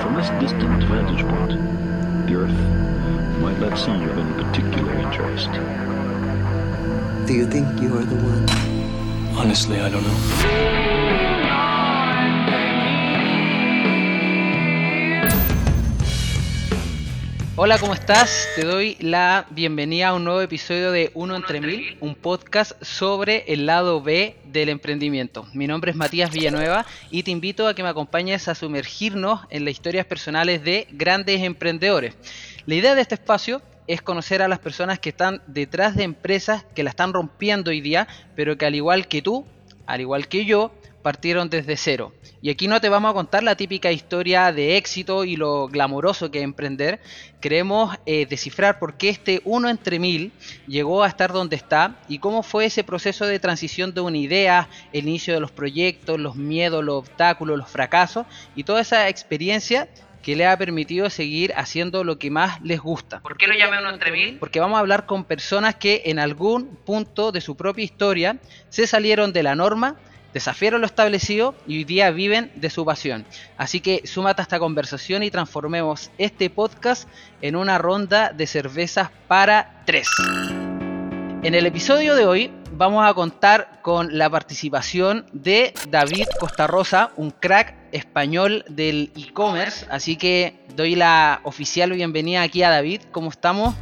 From this distant vantage point, the Earth might not seem of any particular interest. Do you think you are the one? Honestly, I don't know. Hola, ¿cómo estás? Te doy la bienvenida a un nuevo episodio de Uno entre Mil, un podcast sobre el lado B del emprendimiento. Mi nombre es Matías Villanueva y te invito a que me acompañes a sumergirnos en las historias personales de grandes emprendedores. La idea de este espacio es conocer a las personas que están detrás de empresas que la están rompiendo hoy día, pero que al igual que tú, al igual que yo, partieron desde cero. Y aquí no te vamos a contar la típica historia de éxito y lo glamoroso que es emprender. Queremos eh, descifrar por qué este uno entre mil llegó a estar donde está y cómo fue ese proceso de transición de una idea, el inicio de los proyectos, los miedos, los obstáculos, los fracasos y toda esa experiencia que le ha permitido seguir haciendo lo que más les gusta. ¿Por qué lo llamé uno entre mil? Porque vamos a hablar con personas que en algún punto de su propia historia se salieron de la norma, desafiaron lo establecido y hoy día viven de su pasión. Así que súmate a esta conversación y transformemos este podcast en una ronda de cervezas para tres. En el episodio de hoy vamos a contar con la participación de David Costa Rosa, un crack español del e-commerce. Así que doy la oficial bienvenida aquí a David. ¿Cómo estamos?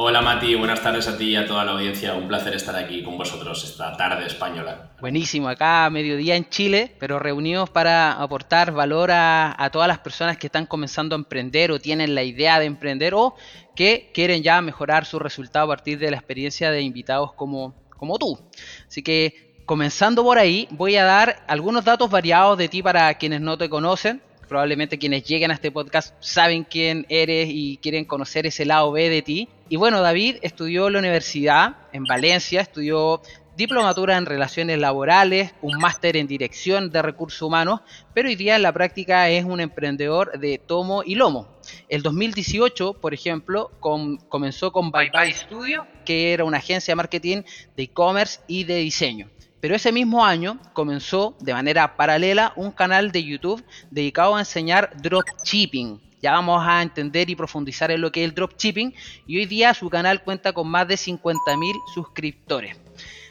Hola Mati, buenas tardes a ti y a toda la audiencia. Un placer estar aquí con vosotros esta tarde española. Buenísimo, acá a mediodía en Chile, pero reunidos para aportar valor a, a, todas las personas que están comenzando a emprender o tienen la idea de emprender o que quieren ya mejorar su resultado a partir de la experiencia de invitados como, como tú. Así que comenzando por ahí, voy a dar algunos datos variados de ti para quienes no te conocen probablemente quienes lleguen a este podcast saben quién eres y quieren conocer ese lado B de ti. Y bueno, David estudió en la universidad en Valencia, estudió diplomatura en relaciones laborales, un máster en dirección de recursos humanos, pero hoy día en la práctica es un emprendedor de tomo y lomo. El 2018, por ejemplo, com comenzó con Bye Bye Studio, que era una agencia de marketing de e-commerce y de diseño. Pero ese mismo año comenzó de manera paralela un canal de YouTube dedicado a enseñar dropshipping. Ya vamos a entender y profundizar en lo que es el dropshipping y hoy día su canal cuenta con más de 50.000 suscriptores.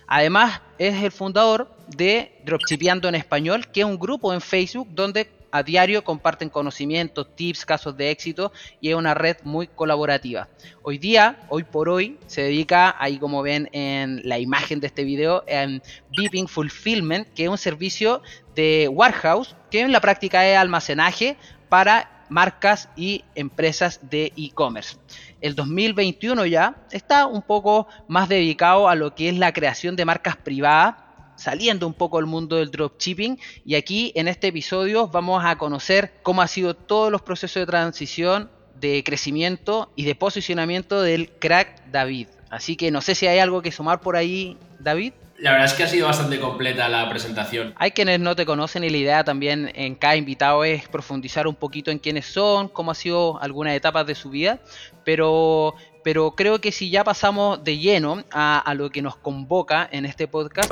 Además es el fundador de Dropshipeando en Español, que es un grupo en Facebook donde a diario comparten conocimientos, tips, casos de éxito y es una red muy colaborativa. Hoy día, hoy por hoy, se dedica, ahí como ven en la imagen de este video, en Beeping Fulfillment, que es un servicio de warehouse que en la práctica es almacenaje para marcas y empresas de e-commerce. El 2021 ya está un poco más dedicado a lo que es la creación de marcas privadas saliendo un poco del mundo del dropshipping y aquí en este episodio vamos a conocer cómo ha sido todos los procesos de transición, de crecimiento y de posicionamiento del crack David. Así que no sé si hay algo que sumar por ahí, David. La verdad es que ha sido bastante completa la presentación. Hay quienes no te conocen y la idea también en cada invitado es profundizar un poquito en quiénes son, cómo ha sido algunas etapas de su vida, pero pero creo que si ya pasamos de lleno a, a, lo que nos convoca en este podcast,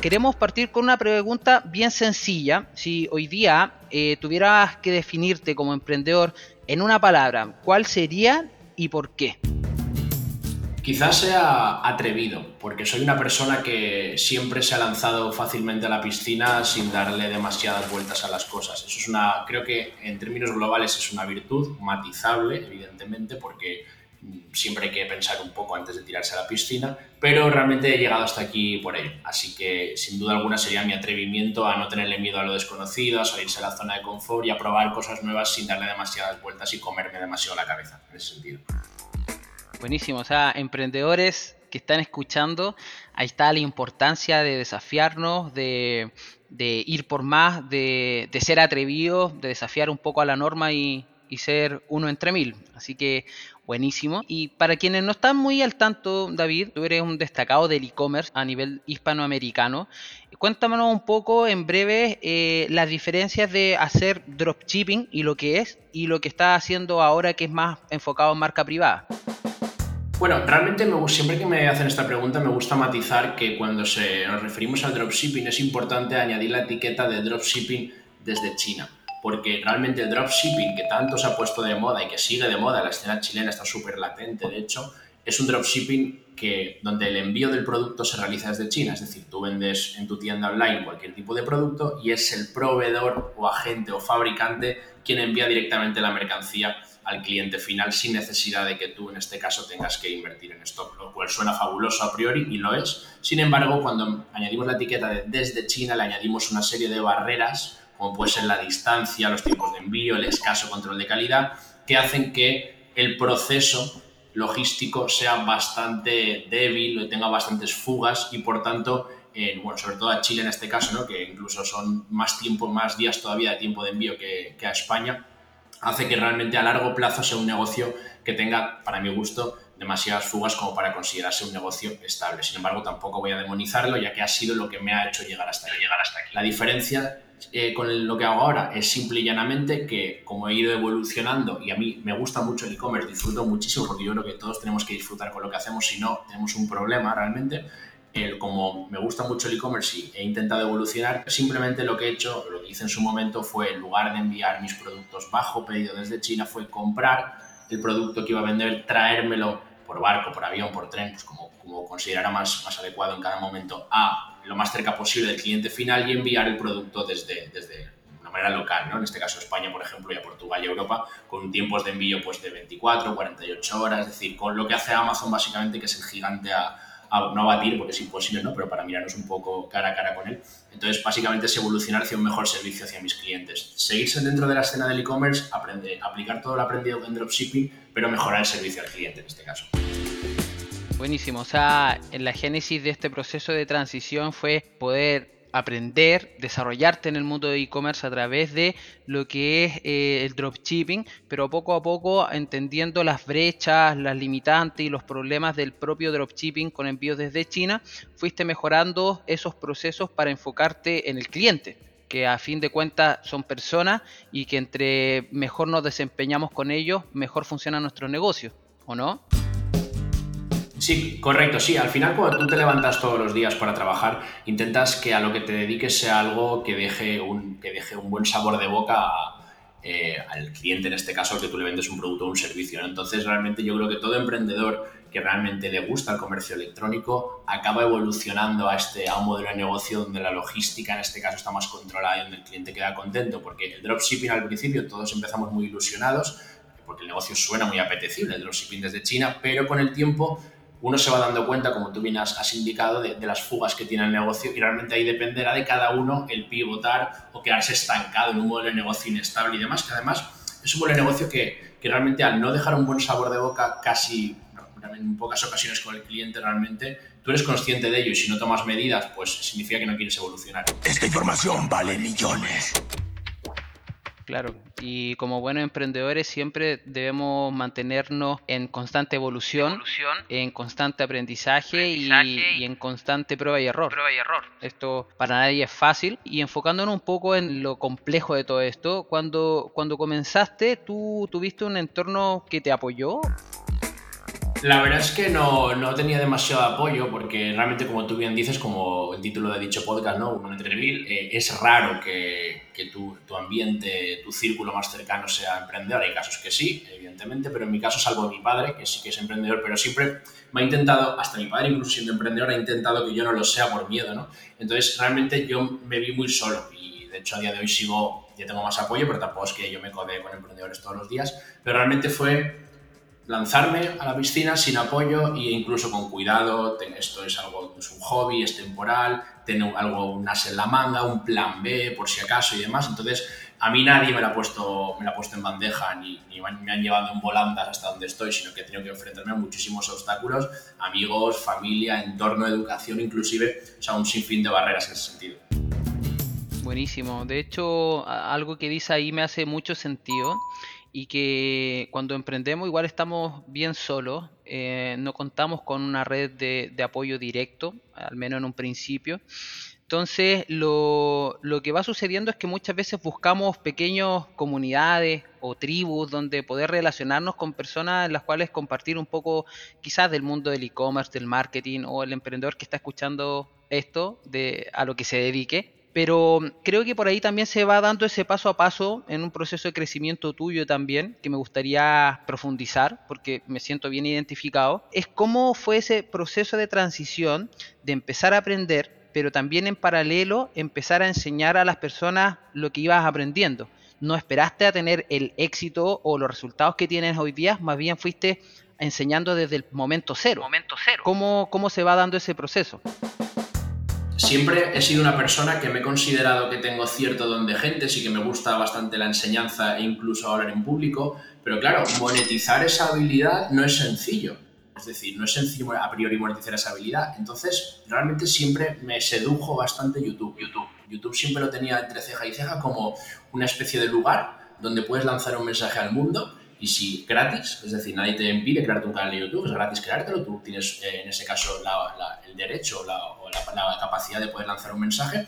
queremos partir con una pregunta bien sencilla. Si hoy día eh, tuvieras que definirte como emprendedor en una palabra, ¿cuál sería y por qué? Quizás sea atrevido, porque soy una persona que siempre se ha lanzado fácilmente a la piscina sin darle demasiadas vueltas a las cosas. Eso es una, creo que en términos globales es una virtud, matizable, evidentemente, porque siempre hay que pensar un poco antes de tirarse a la piscina, pero realmente he llegado hasta aquí por ello. Así que sin duda alguna sería mi atrevimiento a no tenerle miedo a lo desconocido, a salirse de la zona de confort y a probar cosas nuevas sin darle demasiadas vueltas y comerme demasiado la cabeza, en ese sentido. Buenísimo, o sea, emprendedores que están escuchando, ahí está la importancia de desafiarnos, de, ir por más, de, ser atrevidos, de desafiar un poco a la norma y, y, ser uno entre mil. Así que buenísimo. Y para quienes no están muy al tanto, David, tú eres un destacado del e-commerce a nivel hispanoamericano. Cuéntanos un poco en breve eh, las diferencias de hacer dropshipping y lo que es y lo que está haciendo ahora que es más enfocado en marca privada. Bueno, realmente me, siempre que me hacen esta pregunta me gusta matizar que cuando nos referimos al dropshipping es importante añadir la etiqueta de dropshipping desde China. porque realmente el dropshipping que tanto se ha puesto de moda y que sigue de moda, la escena chilena está súper latente, de hecho, es un dropshipping que, donde el envío del producto se realiza desde China, es decir, tú vendes en tu tienda online cualquier tipo de producto y es el proveedor o agente o fabricante quien envía directamente la mercancía al cliente final sin necesidad de que tú en este caso tengas que invertir en stock, lo cual suena fabuloso a priori y lo es. Sin embargo, cuando añadimos la etiqueta de desde China, le añadimos una serie de barreras, como puede ser la distancia, los tiempos de envío, el escaso control de calidad, que hacen que el proceso logístico sea bastante débil, tenga bastantes fugas y por tanto, bueno, sobre todo a Chile en este caso, ¿no? que incluso son más tiempo, más días todavía de tiempo de envío que a España, hace que realmente a largo plazo sea un negocio que tenga, para mi gusto, demasiadas fugas como para considerarse un negocio estable. Sin embargo, tampoco voy a demonizarlo, ya que ha sido lo que me ha hecho llegar hasta aquí. Llegar hasta aquí. La diferencia eh, con lo que hago ahora es simple y llanamente que como he ido evolucionando y a mí me gusta mucho el e-commerce, disfruto muchísimo porque yo creo que todos tenemos que disfrutar con lo que hacemos, si no tenemos un problema realmente. El, como me gusta mucho el e-commerce y he intentado evolucionar, simplemente lo que he hecho, lo que hice en su momento fue, en lugar de enviar mis productos bajo pedido desde China, fue comprar el producto que iba a vender, traérmelo por barco, por avión, por tren, pues como, como considerara más, más adecuado en cada momento, a lo más cerca posible del cliente final y enviar el producto desde, desde una manera local, ¿no? En este caso España, por ejemplo, y a Portugal y Europa, con tiempos de envío pues de 24, 48 horas, es decir, con lo que hace Amazon básicamente, que es el gigante a, no a batir porque es imposible, ¿no? pero para mirarnos un poco cara a cara con él. Entonces, básicamente es evolucionar hacia un mejor servicio hacia mis clientes. Seguirse dentro de la escena del e-commerce, aprender, aplicar todo lo aprendido en dropshipping, pero mejorar el servicio al cliente en este caso. Buenísimo, o sea, en la génesis de este proceso de transición fue poder aprender, desarrollarte en el mundo de e-commerce a través de lo que es eh, el dropshipping, pero poco a poco entendiendo las brechas, las limitantes y los problemas del propio dropshipping con envíos desde China, fuiste mejorando esos procesos para enfocarte en el cliente que a fin de cuentas son personas y que entre mejor nos desempeñamos con ellos, mejor funciona nuestro negocio, ¿o no? Sí, correcto, sí. Al final, cuando tú te levantas todos los días para trabajar, intentas que a lo que te dediques sea algo que deje un, que deje un buen sabor de boca eh, al cliente, en este caso, que tú le vendes un producto o un servicio. Entonces, realmente yo creo que todo emprendedor que realmente le gusta el comercio electrónico acaba evolucionando a, este, a un modelo de negocio donde la logística, en este caso, está más controlada y donde el cliente queda contento. Porque el dropshipping al principio todos empezamos muy ilusionados, porque el negocio suena muy apetecible, el dropshipping desde China, pero con el tiempo uno se va dando cuenta, como tú bien has, indicado, de, las fugas que tiene el negocio y realmente ahí dependerá de cada uno el pivotar o quedarse estancado en un modelo de negocio inestable y demás, que además es un modelo de negocio que, que realmente al no dejar un buen sabor de boca casi en pocas ocasiones con el cliente realmente, tú eres consciente de ello y si no tomas medidas, pues significa que no quieres evolucionar. Esta información vale millones. Claro, y como buenos emprendedores siempre debemos mantenernos en constante evolución, en constante aprendizaje, y, en constante prueba y, error. prueba y error. Esto para nadie es fácil y enfocándonos un poco en lo complejo de todo esto, cuando, cuando comenzaste, ¿tú tuviste un entorno que te apoyó? La verdad es que no, no, tenía demasiado apoyo porque realmente, como tú bien dices, como el título de dicho podcast, ¿no? Uno entre mil, eh, es raro que, que tu, tu, ambiente, tu círculo más cercano sea emprendedor. Hay casos que sí, evidentemente, pero en mi caso, salvo mi padre, que sí que es emprendedor, pero siempre me ha intentado, hasta mi padre incluso siendo emprendedor, ha intentado que yo no lo sea por miedo, ¿no? Entonces, realmente yo me vi muy solo y de hecho a día de hoy sigo, ya tengo más apoyo, pero tampoco es que yo me codee con emprendedores todos los días, pero realmente fue lanzarme a la piscina sin apoyo e incluso con cuidado, esto es algo, es un hobby, es temporal, tengo algo, un as en la manga, un plan B por si acaso y demás. Entonces, a mí nadie me lo ha puesto, me la ha puesto en bandeja ni, ni, me han llevado en volandas hasta donde estoy, sino que he tenido que enfrentarme a muchísimos obstáculos, amigos, familia, entorno, educación, inclusive, o sea, un sinfín de barreras en ese sentido. Buenísimo. De hecho, algo que dice ahí me hace mucho sentido y que cuando emprendemos igual estamos bien solos, eh, no contamos con una red de, apoyo directo, al menos en un principio. Entonces lo, lo, que va sucediendo es que muchas veces buscamos pequeñas comunidades o tribus donde poder relacionarnos con personas en las cuales compartir un poco quizás del mundo del e-commerce, del marketing o el emprendedor que está escuchando esto de, a lo que se dedique Pero creo que por ahí también se va dando ese paso a paso en un proceso de crecimiento tuyo también, que me gustaría profundizar, porque me siento bien identificado. Es cómo fue ese proceso de transición de empezar a aprender, pero también en paralelo empezar a enseñar a las personas lo que ibas aprendiendo. No esperaste a tener el éxito o los resultados que tienes hoy día, más bien fuiste enseñando desde el momento cero. Momento cero. ¿Cómo, cómo se va dando ese proceso? Siempre he sido una persona que me he considerado que tengo cierto don de gente, sí que me gusta bastante la enseñanza e incluso hablar en público, pero claro, monetizar esa habilidad no es sencillo. Es decir, no es sencillo a priori monetizar esa habilidad. Entonces, realmente siempre me sedujo bastante YouTube. YouTube, YouTube siempre lo tenía entre ceja y ceja como una especie de lugar donde puedes lanzar un mensaje al mundo y si gratis, es decir, nadie te impide crearte un canal de YouTube, es gratis creártelo, tú tienes eh, en ese caso el derecho o la, capacidad de poder lanzar un mensaje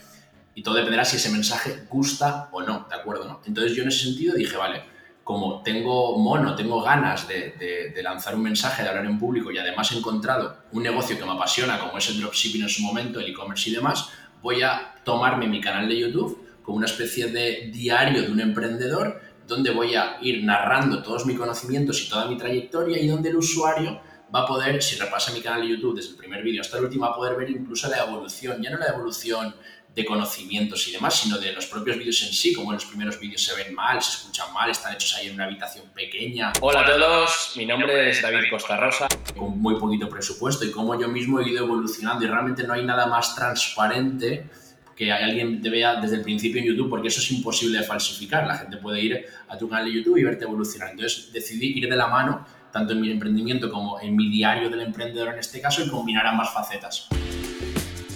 y todo dependerá si ese mensaje gusta o no, ¿de acuerdo? No? Entonces yo en ese sentido dije, vale, como tengo mono, tengo ganas de, de, lanzar un mensaje, de hablar en público y además he encontrado un negocio que me apasiona, como es el dropshipping en su momento, el e-commerce y demás, voy a tomarme mi canal de YouTube como una especie de diario de un emprendedor donde voy a ir narrando todos mis conocimientos y toda mi trayectoria y donde el usuario va a poder, si repasa mi canal de YouTube desde el primer vídeo hasta el último, va a poder ver incluso la evolución, ya no la evolución de conocimientos y demás, sino de los propios vídeos en sí, como en los primeros vídeos se ven mal, se escuchan mal, están hechos ahí en una habitación pequeña. Hola a todos, mi nombre es David Costa Rosa. Con muy poquito presupuesto y cómo yo mismo he ido evolucionando y realmente no hay nada más transparente que alguien te vea desde el principio en YouTube, porque eso es imposible de falsificar. La gente puede ir a tu canal de YouTube y verte evolucionar. Entonces decidí ir de la mano, tanto en mi emprendimiento como en mi diario del emprendedor en este caso, y combinar ambas facetas.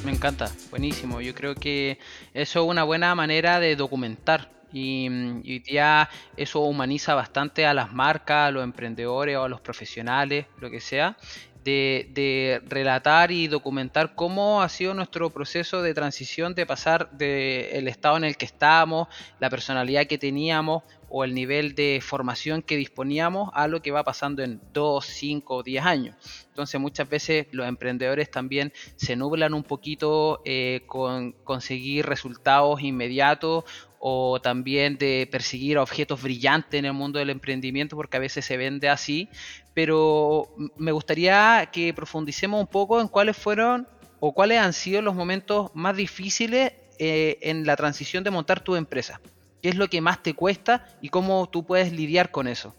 Me encanta, buenísimo. Yo creo que eso es una buena manera de documentar y, y, ya eso humaniza bastante a las marcas, a los emprendedores o a los profesionales, lo que sea de, relatar y documentar cómo ha sido nuestro proceso de transición de pasar del estado en el que estábamos, la personalidad que teníamos o el nivel de formación que disponíamos a lo que va pasando en 2, 5 o 10 años. Entonces muchas veces los emprendedores también se nublan un poquito eh, con conseguir resultados inmediatos o también de perseguir objetos brillantes en el mundo del emprendimiento, porque a veces se vende así, pero me gustaría que profundicemos un poco en cuáles fueron o cuáles han sido los momentos más difíciles eh, en la transición de montar tu empresa. ¿Qué es lo que más te cuesta y cómo tú puedes lidiar con eso?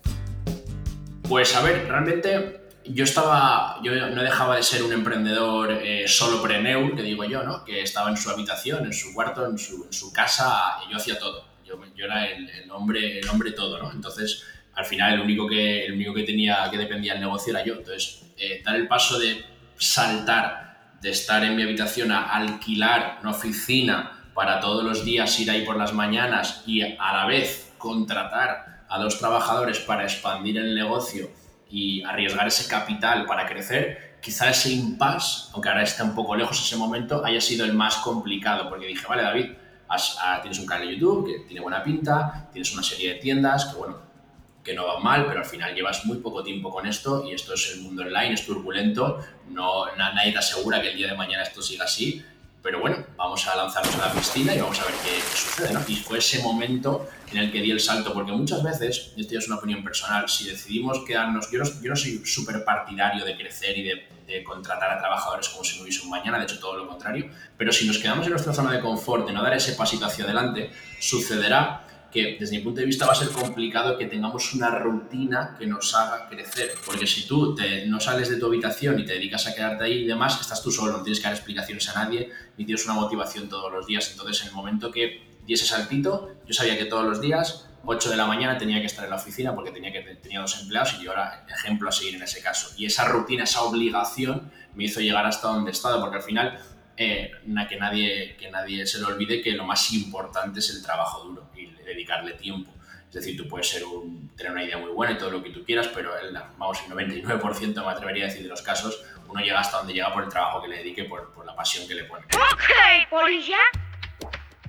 Pues a ver, realmente yo estaba, yo no dejaba de ser un emprendedor eh, solo preneur, que digo yo, ¿no? Que estaba en su habitación, en su cuarto, en su, casa, y yo hacía todo. Yo, yo era el, el, hombre, el hombre todo, ¿no? Entonces, al final, el único que, el único que tenía, que dependía del negocio era yo. Entonces, eh, dar el paso de saltar, de estar en mi habitación a alquilar una oficina para todos los días ir ahí por las mañanas y a la vez contratar a dos trabajadores para expandir el negocio y arriesgar ese capital para crecer, quizá ese impasse, aunque ahora está un poco lejos ese momento, haya sido el más complicado, porque dije, vale David, ah, tienes un canal de YouTube que tiene buena pinta, tienes una serie de tiendas que bueno, que no van mal, pero al final llevas muy poco tiempo con esto y esto es el mundo online, es turbulento, no, nadie te asegura que el día de mañana esto siga así, pero bueno, vamos a lanzarnos a la piscina y vamos a ver qué, sucede, ¿no? Y fue ese momento en el que di el salto, porque muchas veces, y esto ya es una opinión personal, si decidimos quedarnos, yo no, yo no soy súper partidario de crecer y de, de, contratar a trabajadores como si no hubiese un mañana, de hecho todo lo contrario, pero si nos quedamos en nuestra zona de confort, de no dar ese pasito hacia adelante, sucederá que desde mi punto de vista va a ser complicado que tengamos una rutina que nos haga crecer. Porque si tú te, no sales de tu habitación y te dedicas a quedarte ahí y demás, estás tú solo, no tienes que dar explicaciones a nadie, ni tienes una motivación todos los días. Entonces, en el momento que di ese saltito, yo sabía que todos los días, 8 de la mañana, tenía que estar en la oficina porque tenía, que, tenía dos empleados y yo era ejemplo a seguir en ese caso. Y esa rutina, esa obligación me hizo llegar hasta donde he estado, porque al final eh, que, nadie, que nadie se le olvide que lo más importante es el trabajo duro y dedicarle tiempo. Es decir, tú puedes ser un, tener una idea muy buena y todo lo que tú quieras, pero el, vamos, el 99% me atrevería a decir de los casos, uno llega hasta donde llega por el trabajo que le dedique, por, por la pasión que le pone.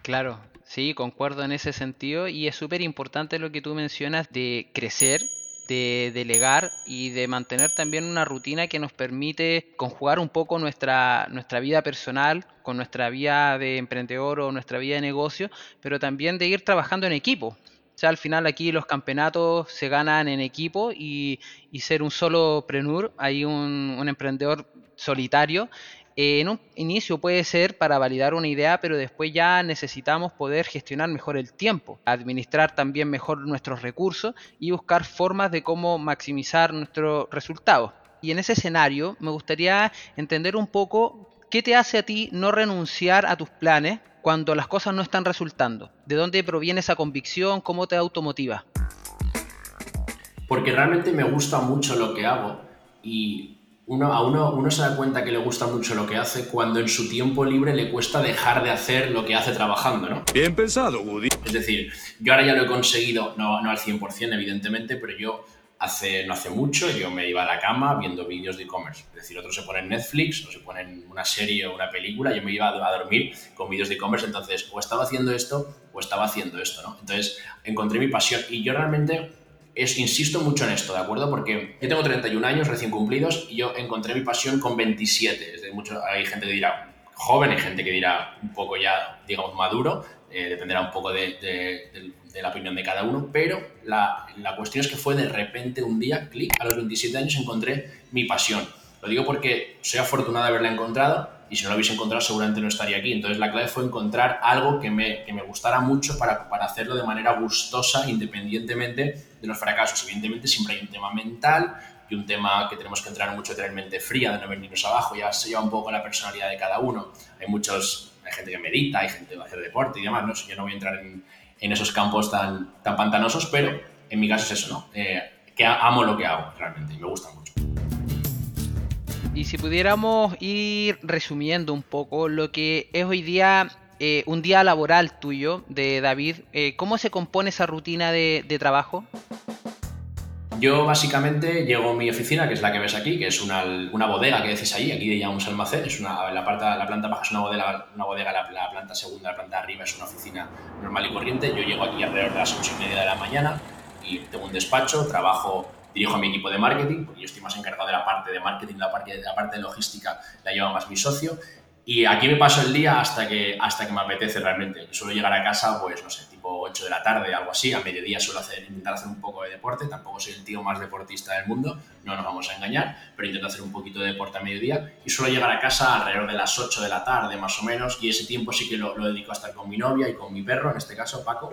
Claro, sí, concuerdo en ese sentido y es súper importante lo que tú mencionas de crecer de delegar y de mantener también una rutina que nos permite conjugar un poco nuestra, nuestra vida personal con nuestra vida de emprendedor o nuestra vida de negocio, pero también de ir trabajando en equipo. O sea, al final aquí los campeonatos se ganan en equipo y, ser un solo prenur, hay un, un emprendedor solitario eh, en un inicio puede ser para validar una idea, pero después ya necesitamos poder gestionar mejor el tiempo, administrar también mejor nuestros recursos y buscar formas de cómo maximizar nuestros resultados. Y en ese escenario me gustaría entender un poco qué te hace a ti no renunciar a tus planes cuando las cosas no están resultando. ¿De dónde proviene esa convicción? ¿Cómo te automotiva? Porque realmente me gusta mucho lo que hago y uno, a uno, uno se da cuenta que le gusta mucho lo que hace cuando en su tiempo libre le cuesta dejar de hacer lo que hace trabajando, ¿no? Bien pensado, Woody. Es decir, yo ahora ya lo he conseguido, no, no al 100% evidentemente, pero yo hace, no hace mucho yo me iba a la cama viendo vídeos de e-commerce. Es decir, otros se ponen Netflix o se ponen una serie o una película, yo me iba a dormir con vídeos de e-commerce, entonces o estaba haciendo esto o estaba haciendo esto, ¿no? Entonces encontré mi pasión y yo realmente es, insisto mucho en esto, ¿de acuerdo? Porque yo tengo 31 años recién cumplidos y yo encontré mi pasión con 27. Es de mucho, hay gente que dirá joven, hay gente que dirá un poco ya, digamos, maduro, eh, dependerá un poco de, la opinión de cada uno, pero la, la cuestión es que fue de repente un día, clic, a los 27 años encontré mi pasión. Lo digo porque soy afortunado de haberla encontrado y si no lo hubiese encontrado seguramente no estaría aquí. Entonces la clave fue encontrar algo que me, que me gustara mucho para, para, hacerlo de manera gustosa independientemente los fracasos. Evidentemente siempre hay un tema mental y un tema que tenemos que entrar mucho tener mente fría, de no venirnos abajo, ya se lleva un poco la personalidad de cada uno. Hay muchos, hay gente que medita, hay gente que va a hacer deporte y demás, ¿no? Yo no voy a entrar en, en esos campos tan, tan pantanosos, pero en mi caso es eso, ¿no? Eh, que amo lo que hago realmente y me gusta mucho. Y si pudiéramos ir resumiendo un poco lo que es hoy día eh, un día laboral tuyo, de David, eh, ¿cómo se compone esa rutina de, trabajo? Yo básicamente llego a mi oficina, que es la que ves aquí, que es una, una bodega que dices ahí, aquí le llamamos almacén, es una, la, la planta baja es una bodega, una bodega la, la, planta segunda, la planta arriba es una oficina normal y corriente. Yo llego aquí alrededor de las ocho y media de la mañana y tengo un despacho, trabajo dirijo a mi equipo de marketing, porque yo estoy más encargado de la parte de marketing, la parte, la parte de logística la lleva más mi socio. Y aquí me paso el día hasta que, hasta que me apetece realmente. Suelo llegar a casa, pues no sé, tipo 8 de la tarde, algo así. A mediodía suelo hacer, intentar hacer un poco de deporte. Tampoco soy el tío más deportista del mundo, no nos vamos a engañar, pero intento hacer un poquito de deporte a mediodía. Y suelo llegar a casa alrededor de las 8 de la tarde, más o menos. Y ese tiempo sí que lo, lo dedico a estar con mi novia y con mi perro, en este caso Paco,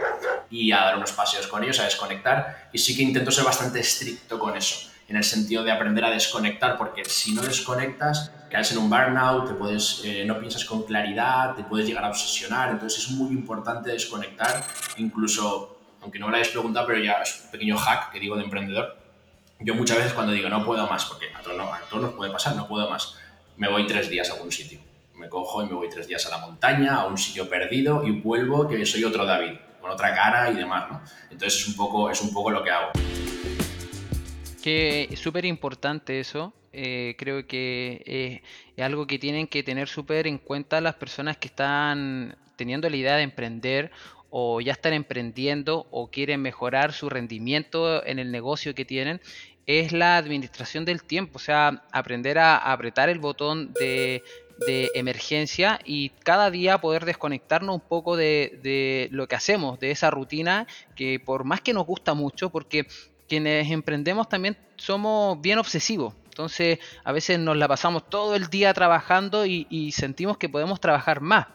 y a dar unos paseos con ellos, a desconectar. Y sí que intento ser bastante estricto con eso en el sentido de aprender a desconectar, porque si no desconectas, caes en un burnout, te puedes, eh, no piensas con claridad, te puedes llegar a obsesionar, entonces es muy importante desconectar, incluso, aunque no me lo hayas preguntado, pero ya es un pequeño hack que digo de emprendedor, yo muchas veces cuando digo no puedo más, porque a todos, a todos nos puede pasar, no puedo más, me voy tres días a algún sitio, me cojo y me voy tres días a la montaña, a un sitio perdido y vuelvo que soy otro David, con otra cara y demás, ¿no? Entonces es un poco, es un poco lo que hago. Que es súper importante eso. Eh, creo que eh, es algo que tienen que tener súper en cuenta las personas que están teniendo la idea de emprender o ya están emprendiendo o quieren mejorar su rendimiento en el negocio que tienen, es la administración del tiempo, o sea, aprender a apretar el botón de, emergencia y cada día poder desconectarnos un poco de, de, lo que hacemos, de esa rutina que por más que nos gusta mucho, porque quienes emprendemos también somos bien obsesivos. Entonces a veces nos la pasamos todo el día trabajando y, sentimos que podemos trabajar más.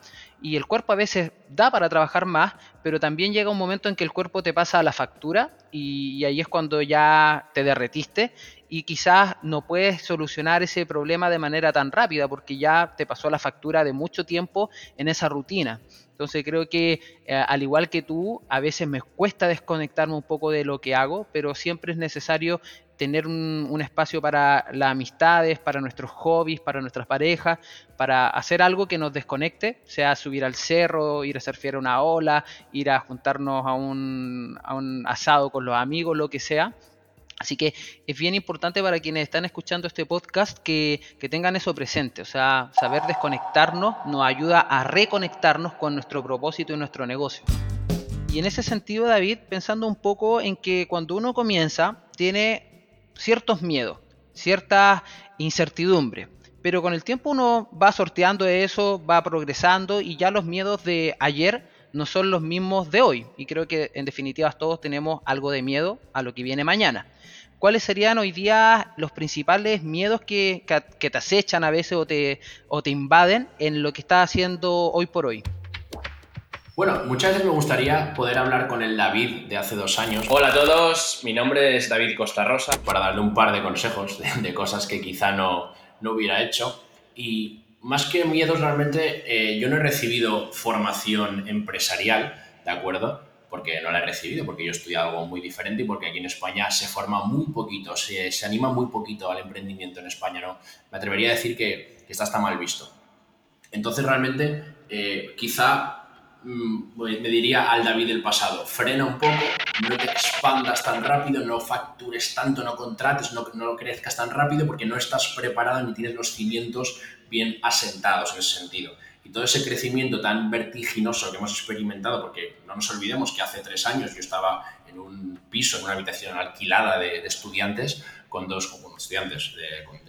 Y el cuerpo a veces da para trabajar más, pero también llega un momento en que el cuerpo te pasa a la factura y, ahí es cuando ya te derretiste y quizás no puedes solucionar ese problema de manera tan rápida porque ya te pasó la factura de mucho tiempo en esa rutina. Entonces creo que eh, al igual que tú, a veces me cuesta desconectarme un poco de lo que hago, pero siempre es necesario tener un, espacio para las amistades, para nuestros hobbies, para nuestras parejas, para hacer algo que nos desconecte, sea subir al cerro, ir a surfear una ola, ir a juntarnos a un, a un asado con los amigos, lo que sea, Así que es bien importante para quienes están escuchando este podcast que, tengan eso presente, o sea, saber desconectarnos nos ayuda a reconectarnos con nuestro propósito y nuestro negocio. Y en ese sentido, David, pensando un poco en que cuando uno comienza, tiene ciertos miedos, ciertas incertidumbres. Pero con el tiempo uno va sorteando eso, va progresando y ya los miedos de ayer no son los mismos de hoy. Y creo que en definitiva todos tenemos algo de miedo a lo que viene mañana. ¿Cuáles serían hoy día los principales miedos que, que, te acechan a veces o te, o te invaden en lo que estás haciendo hoy por hoy? Bueno, muchas veces me gustaría poder hablar con el David de hace dos años. Hola a todos, mi nombre es David Costa Rosa. Para darle un par de consejos de, cosas que quizá no, no hubiera hecho. Y más que miedos, realmente eh, yo no he recibido formación empresarial, ¿de acuerdo? Porque no la he recibido, porque yo he estudiado algo muy diferente y porque aquí en España se forma muy poquito, se, se anima muy poquito al emprendimiento en España, ¿no? Me atrevería a decir que, que está hasta mal visto. Entonces, realmente, eh, quizá Mm, me diría al David del pasado, frena un poco, no te expandas tan rápido, no factures tanto, no contrates, no, no crezcas tan rápido porque no estás preparado ni tienes los cimientos bien asentados en ese sentido. Y todo ese crecimiento tan vertiginoso que hemos experimentado, porque no nos olvidemos que hace tres años yo estaba en un piso, en una habitación alquilada de, estudiantes, con dos estudiantes,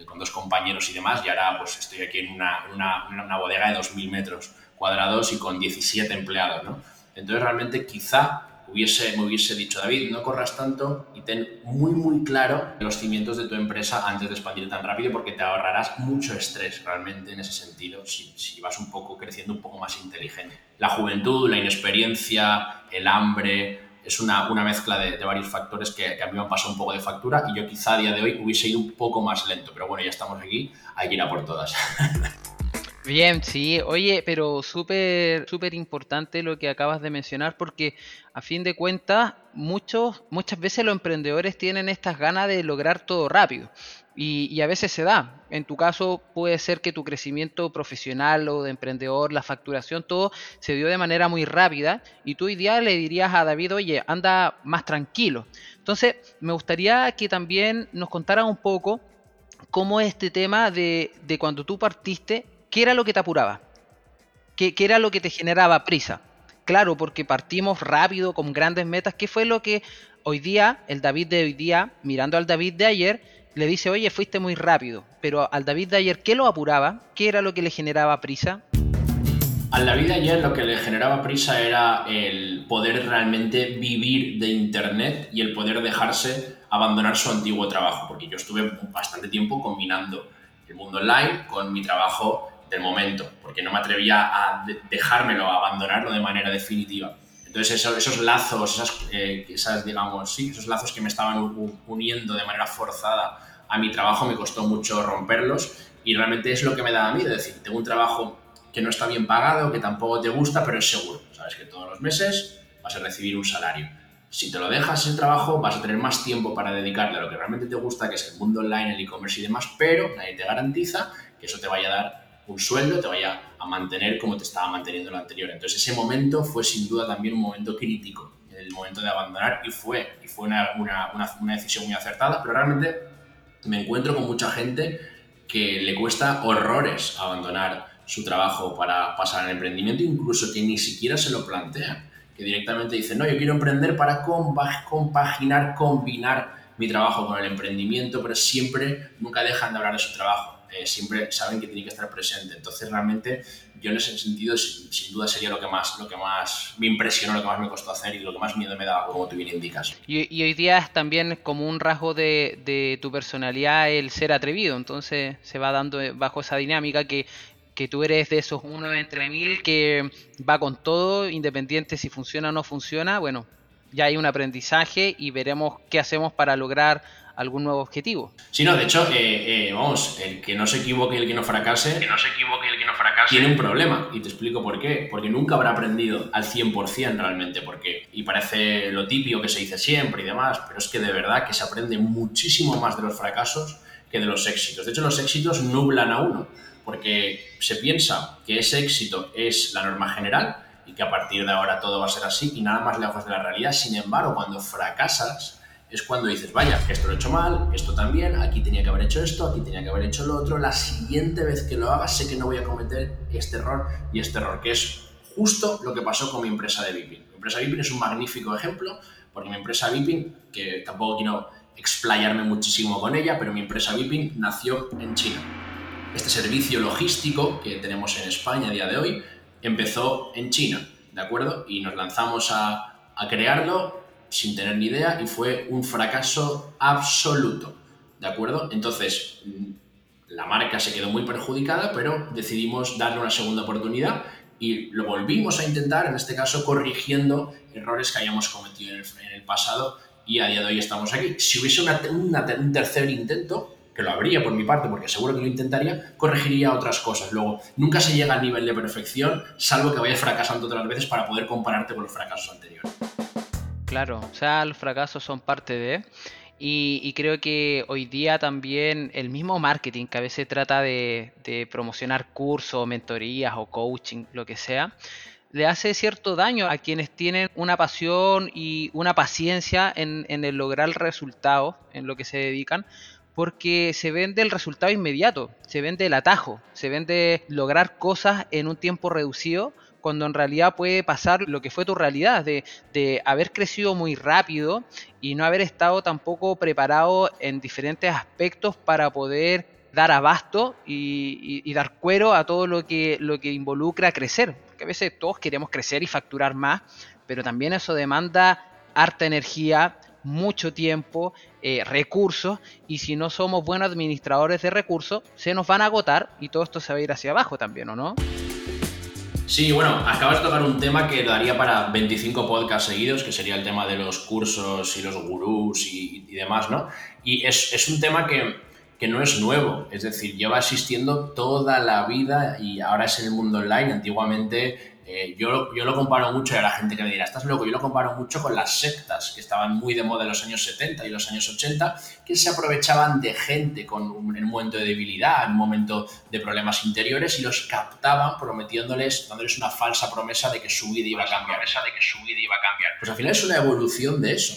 con, dos compañeros y demás, y ahora pues estoy aquí en una, una, una bodega de 2.000 metros cuadrados y con 17 empleados, ¿no? Entonces realmente quizá hubiese, me hubiese dicho, David, no corras tanto y ten muy, muy claro los cimientos de tu empresa antes de expandir tan rápido porque te ahorrarás mucho estrés realmente en ese sentido si, si vas un poco creciendo un poco más inteligente. La juventud, la inexperiencia, el hambre, es una, una mezcla de, de, varios factores que, que, a mí me han pasado un poco de factura y yo quizá a día de hoy hubiese ido un poco más lento, pero bueno, ya estamos aquí, hay que ir a por todas. Bien, sí, oye, pero súper, súper importante lo que acabas de mencionar porque a fin de cuentas muchos, muchas veces los emprendedores tienen estas ganas de lograr todo rápido y, y, a veces se da. En tu caso puede ser que tu crecimiento profesional o de emprendedor, la facturación, todo se dio de manera muy rápida y tú hoy día le dirías a David, oye, anda más tranquilo. Entonces, me gustaría que también nos contaras un poco cómo es este tema de, de cuando tú partiste ¿qué era lo que te apuraba? ¿Qué, era lo que te generaba prisa? Claro, porque partimos rápido, con grandes metas. ¿Qué fue lo que hoy día, el David de hoy día, mirando al David de ayer, le dice, oye, fuiste muy rápido? Pero al David de ayer, ¿qué lo apuraba? ¿Qué era lo que le generaba prisa? Al David de ayer lo que le generaba prisa era el poder realmente vivir de Internet y el poder dejarse abandonar su antiguo trabajo, porque yo estuve bastante tiempo combinando el mundo online con mi trabajo del momento, porque no me atrevía a dejármelo, a abandonarlo de manera definitiva. Entonces esos, esos lazos, esas, eh, esas, digamos, sí, esos lazos que me estaban uniendo de manera forzada a mi trabajo me costó mucho romperlos y realmente es lo que me da a mí, es decir, tengo un trabajo que no está bien pagado, que tampoco te gusta, pero es seguro. Sabes que todos los meses vas a recibir un salario. Si te lo dejas el trabajo, vas a tener más tiempo para dedicarle a lo que realmente te gusta, que es el mundo online, el e-commerce y demás, pero nadie te garantiza que eso te vaya a dar un sueldo, te vaya a mantener como te estaba manteniendo el anterior. Entonces ese momento fue sin duda también un momento crítico, el momento de abandonar y fue, y fue una, una, una, decisión muy acertada, pero realmente me encuentro con mucha gente que le cuesta horrores abandonar su trabajo para pasar al emprendimiento, incluso que ni siquiera se lo plantean, que directamente dicen, no, yo quiero emprender para compaginar, combinar mi trabajo con el emprendimiento, pero siempre nunca dejan de hablar de su trabajo eh, siempre saben que tiene que estar presente. Entonces, realmente, yo en ese sentido, sin, duda sería lo que, más, lo que más me impresionó, lo que más me costó hacer y lo que más miedo me daba, como tú bien indicas. Y, hoy día es también como un rasgo de, de, tu personalidad el ser atrevido, entonces se va dando bajo esa dinámica que, que tú eres de esos uno entre mil que va con todo, independiente si funciona o no funciona, bueno, ya hay un aprendizaje y veremos qué hacemos para lograr algún nuevo objetivo. Sí, no, de hecho, eh, eh, vamos, el que no se equivoque y el que no fracase, que no se equivoque el que no fracase, tiene un problema. Y te explico por qué. Porque nunca habrá aprendido al 100% realmente. Porque, y parece lo típico que se dice siempre y demás, pero es que de verdad que se aprende muchísimo más de los fracasos que de los éxitos. De hecho, los éxitos nublan a uno. Porque se piensa que ese éxito es la norma general y que a partir de ahora todo va a ser así y nada más lejos de la realidad. Sin embargo, cuando fracasas, es cuando dices, vaya, esto lo he hecho mal, esto también, aquí tenía que haber hecho esto, aquí tenía que haber hecho lo otro, la siguiente vez que lo haga sé que no voy a cometer este error y este error, que es justo lo que pasó con mi empresa de Vipin. Mi empresa Vipin es un magnífico ejemplo, porque mi empresa Vipin, que tampoco quiero explayarme muchísimo con ella, pero mi empresa Vipin nació en China. Este servicio logístico que tenemos en España a día de hoy empezó en China, ¿de acuerdo? Y nos lanzamos a, a crearlo sin tener ni idea y fue un fracaso absoluto, ¿de acuerdo? Entonces, mm, la marca se quedó muy perjudicada, pero decidimos darle una segunda oportunidad y lo volvimos a intentar, en este caso corrigiendo errores que hayamos cometido en el, pasado y a día de hoy estamos aquí. Si hubiese un tercer intento, lo habría por mi parte, porque seguro que lo intentaría, corregiría otras cosas. Luego, nunca se llega al nivel de perfección, salvo que vayas fracasando otras veces para poder compararte con los fracasos anteriores. Claro, o sea, los fracasos son parte de... Y, creo que hoy día también el mismo marketing que a veces trata de, promocionar cursos, mentorías o coaching, lo que sea, le hace cierto daño a quienes tienen una pasión y una paciencia en, en el lograr resultados en lo que se dedican, porque se vende el resultado inmediato, se vende el atajo, se vende lograr cosas en un tiempo reducido cuando en realidad puede pasar lo que fue tu realidad, de, haber crecido muy rápido y no haber estado tampoco preparado en diferentes aspectos para poder dar abasto y, dar cuero a todo lo que, lo que involucra crecer. Porque a veces todos queremos crecer y facturar más, pero también eso demanda harta energía, mucho tiempo, eh, recursos, y si no somos buenos administradores de recursos, se nos van a agotar y todo esto se va a ir hacia abajo también, ¿o no? Sí, bueno, acabas de tocar un tema que daría para 25 podcasts seguidos, que sería el tema de los cursos y los gurús y, demás, ¿no? Y es, un tema que, que, no es nuevo, es decir, lleva existiendo toda la vida y ahora es en el mundo online. Antiguamente eh, yo, yo, lo comparo mucho, y a la gente que me dirá, estás loco, yo lo comparo mucho con las sectas que estaban muy de moda en los años 70 y los años 80, que se aprovechaban de gente con un, en un momento de debilidad, en un momento de problemas interiores y los captaban prometiéndoles, dándoles una falsa promesa de que su vida iba a cambiar. de que su vida iba a cambiar. Pues al final es una evolución de eso,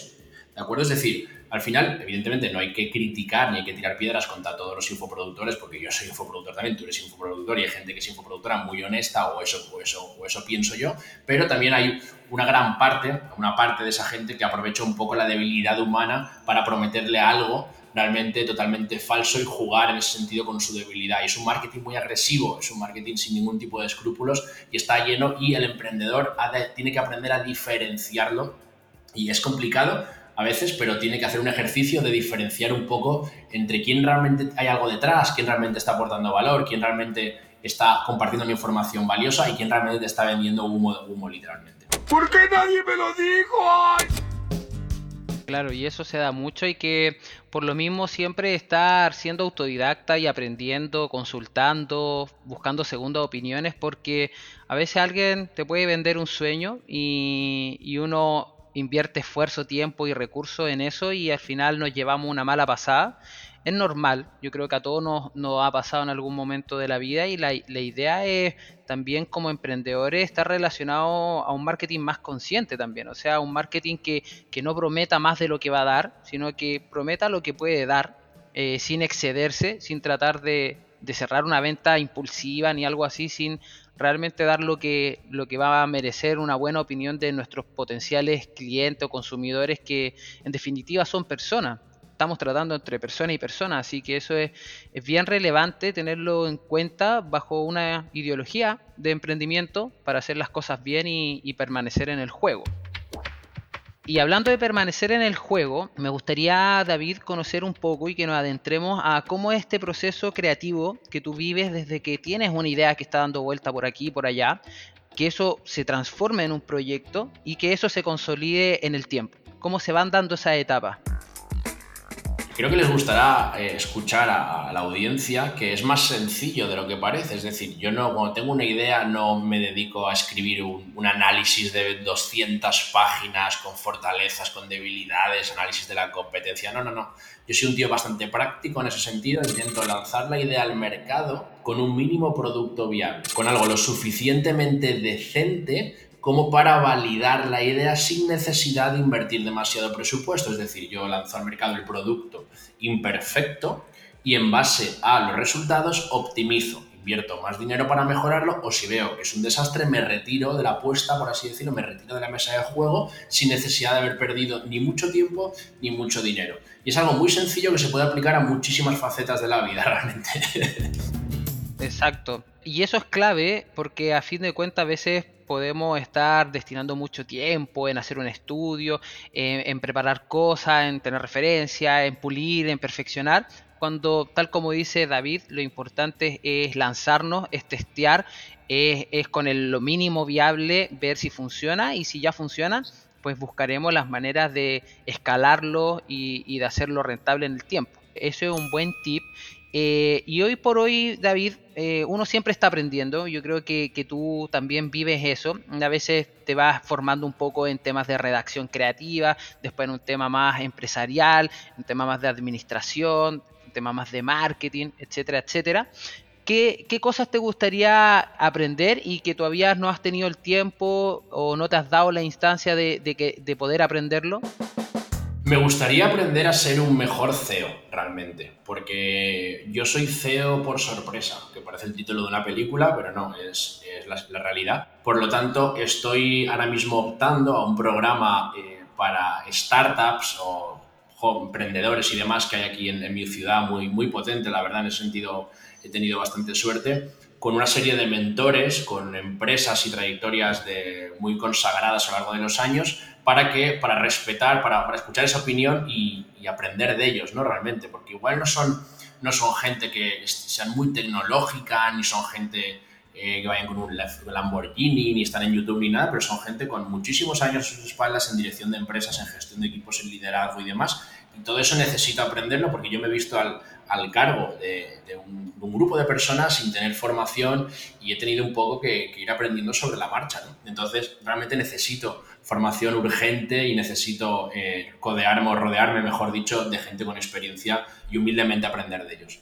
¿de acuerdo? Es decir, al final, evidentemente, no hay que criticar ni hay que tirar piedras contra todos los infoproductores, porque yo soy infoproductor también, tú eres infoproductor y hay gente que es infoproductora muy honesta, o eso, o eso, o eso pienso yo, pero también hay una gran parte, una parte de esa gente que aprovecha un poco la debilidad humana para prometerle algo realmente totalmente falso y jugar en ese sentido con su debilidad. Y es un marketing muy agresivo, es un marketing sin ningún tipo de escrúpulos y está lleno y el emprendedor tiene que aprender a diferenciarlo y es complicado a veces, pero tiene que hacer un ejercicio de diferenciar un poco entre quién realmente hay algo detrás, quién realmente está aportando valor, quién realmente está compartiendo una información valiosa y quién realmente te está vendiendo humo de humo literalmente. ¿Por qué nadie me lo dijo? Claro, y eso se da mucho y que por lo mismo siempre estar siendo autodidacta y aprendiendo, consultando, buscando segundas opiniones, porque a veces alguien te puede vender un sueño y, y uno invierte esfuerzo, tiempo y recursos en eso y al final nos llevamos una mala pasada. Es normal, yo creo que a todos nos, ha pasado en algún momento de la vida y la, idea es también como emprendedores estar relacionado a un marketing más consciente también, o sea, un marketing que, no prometa más de lo que va a dar, sino que prometa lo que puede dar eh, sin excederse, sin tratar de, de cerrar una venta impulsiva ni algo así, sin realmente dar lo que, lo que va a merecer una buena opinión de nuestros potenciales clientes o consumidores que en definitiva son personas. Estamos tratando entre persona y persona, así que eso es, es bien relevante tenerlo en cuenta bajo una ideología de emprendimiento para hacer las cosas bien y permanecer en el juego. Y hablando de permanecer en el juego, me gustaría, David, conocer un poco y que nos adentremos a cómo es este proceso creativo que tú vives desde que tienes una idea que está dando vuelta por aquí y por allá, que eso se transforme en un proyecto y que eso se consolide en el tiempo. ¿Cómo se van dando esas etapas? Creo que les gustará eh, escuchar a, la audiencia que es más sencillo de lo que parece. Es decir, yo no, cuando tengo una idea no me dedico a escribir un, análisis de 200 páginas con fortalezas, con debilidades, análisis de la competencia. No, no, no. Yo soy un tío bastante práctico en ese sentido. Intento lanzar la idea al mercado con un mínimo producto viable, con algo lo suficientemente decente como para validar la idea sin necesidad de invertir demasiado presupuesto. Es decir, yo lanzo al mercado el producto imperfecto y en base a los resultados optimizo. invierto más dinero para mejorarlo o si veo que es un desastre, me retiro de la apuesta, por así decirlo, me retiro de la mesa de juego sin necesidad de haber perdido ni mucho tiempo ni mucho dinero. Y es algo muy sencillo que se puede aplicar a muchísimas facetas de la vida realmente. Exacto. Y eso es clave porque a fin de cuentas a veces podemos estar destinando mucho tiempo en hacer un estudio, en, preparar cosas, en tener referencia, en pulir, en perfeccionar, cuando tal como dice David, lo importante es lanzarnos, es testear, es, con el, lo mínimo viable ver si funciona y si ya funciona, pues buscaremos las maneras de escalarlo y, y de hacerlo rentable en el tiempo. Eso es un buen tip eh, y hoy por hoy, David, eh, uno siempre está aprendiendo. Yo creo que, tú también vives eso. A veces te vas formando un poco en temas de redacción creativa, después en un tema más empresarial, un tema más de administración, un tema más de marketing, etcétera, etcétera. ¿Qué, cosas te gustaría aprender y que todavía no has tenido el tiempo o no te has dado la instancia de, de poder aprenderlo? Me gustaría aprender a ser un mejor CEO, realmente, porque yo soy CEO por sorpresa, que parece el título de una película, pero no, es, la, realidad. Por lo tanto, estoy ahora mismo optando a un programa eh, para startups o emprendedores y demás que hay aquí en, en, mi ciudad, muy, muy potente, la verdad, en ese sentido he tenido bastante suerte, con una serie de mentores, con empresas y trayectorias de, muy consagradas a lo largo de los años, para que para respetar, para, para escuchar esa opinión y, aprender de ellos, ¿no? Realmente, porque igual no son, no son gente que sean muy tecnológica, ni son gente eh, que vayan con un Lamborghini, ni están en YouTube ni nada, pero son gente con muchísimos años a sus espaldas en dirección de empresas, en gestión de equipos, en liderazgo y demás. Y todo eso necesito aprenderlo porque yo me he visto al, al cargo de, un, grupo de personas sin tener formación y he tenido un poco que, ir aprendiendo sobre la marcha. Entonces, realmente necesito formación urgente y necesito eh, codearme o rodearme, mejor dicho, de gente con experiencia y humildemente aprender de ellos.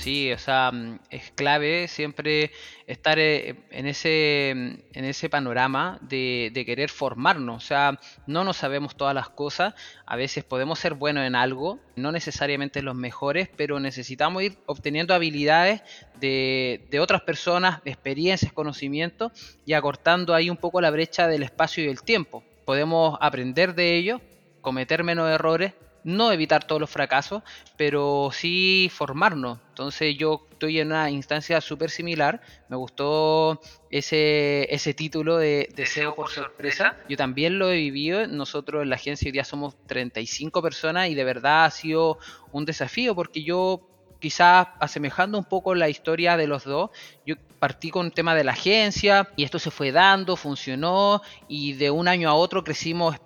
Sí, o sea, mm, es clave siempre estar eh, en ese, mm, en ese panorama de, querer formarnos. O sea, no nos sabemos todas las cosas. A veces podemos ser buenos en algo, no necesariamente los mejores, pero necesitamos ir obteniendo habilidades de, de otras personas, experiencias, conocimientos y acortando ahí un poco la brecha del espacio y el tiempo. Podemos aprender de ello, cometer menos errores no evitar todos los fracasos, pero sí formarnos. Entonces yo estoy en una instancia súper similar. Me gustó ese, ese título de Deseo por sorpresa. Yo también lo he vivido. Nosotros en la agencia hoy día somos 35 personas y de verdad ha sido un desafío porque yo quizás asemejando un poco la historia de los dos, yo partí con el tema de la agencia y esto se fue dando, funcionó y de un año a otro crecimos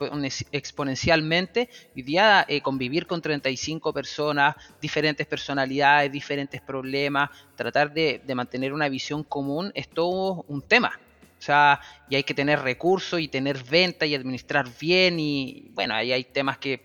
exponencialmente. y día eh, convivir con 35 personas, diferentes personalidades, diferentes problemas, tratar de, de mantener una visión común es todo un tema. O sea, y hay que tener recursos y tener venta y administrar bien y bueno, ahí hay temas que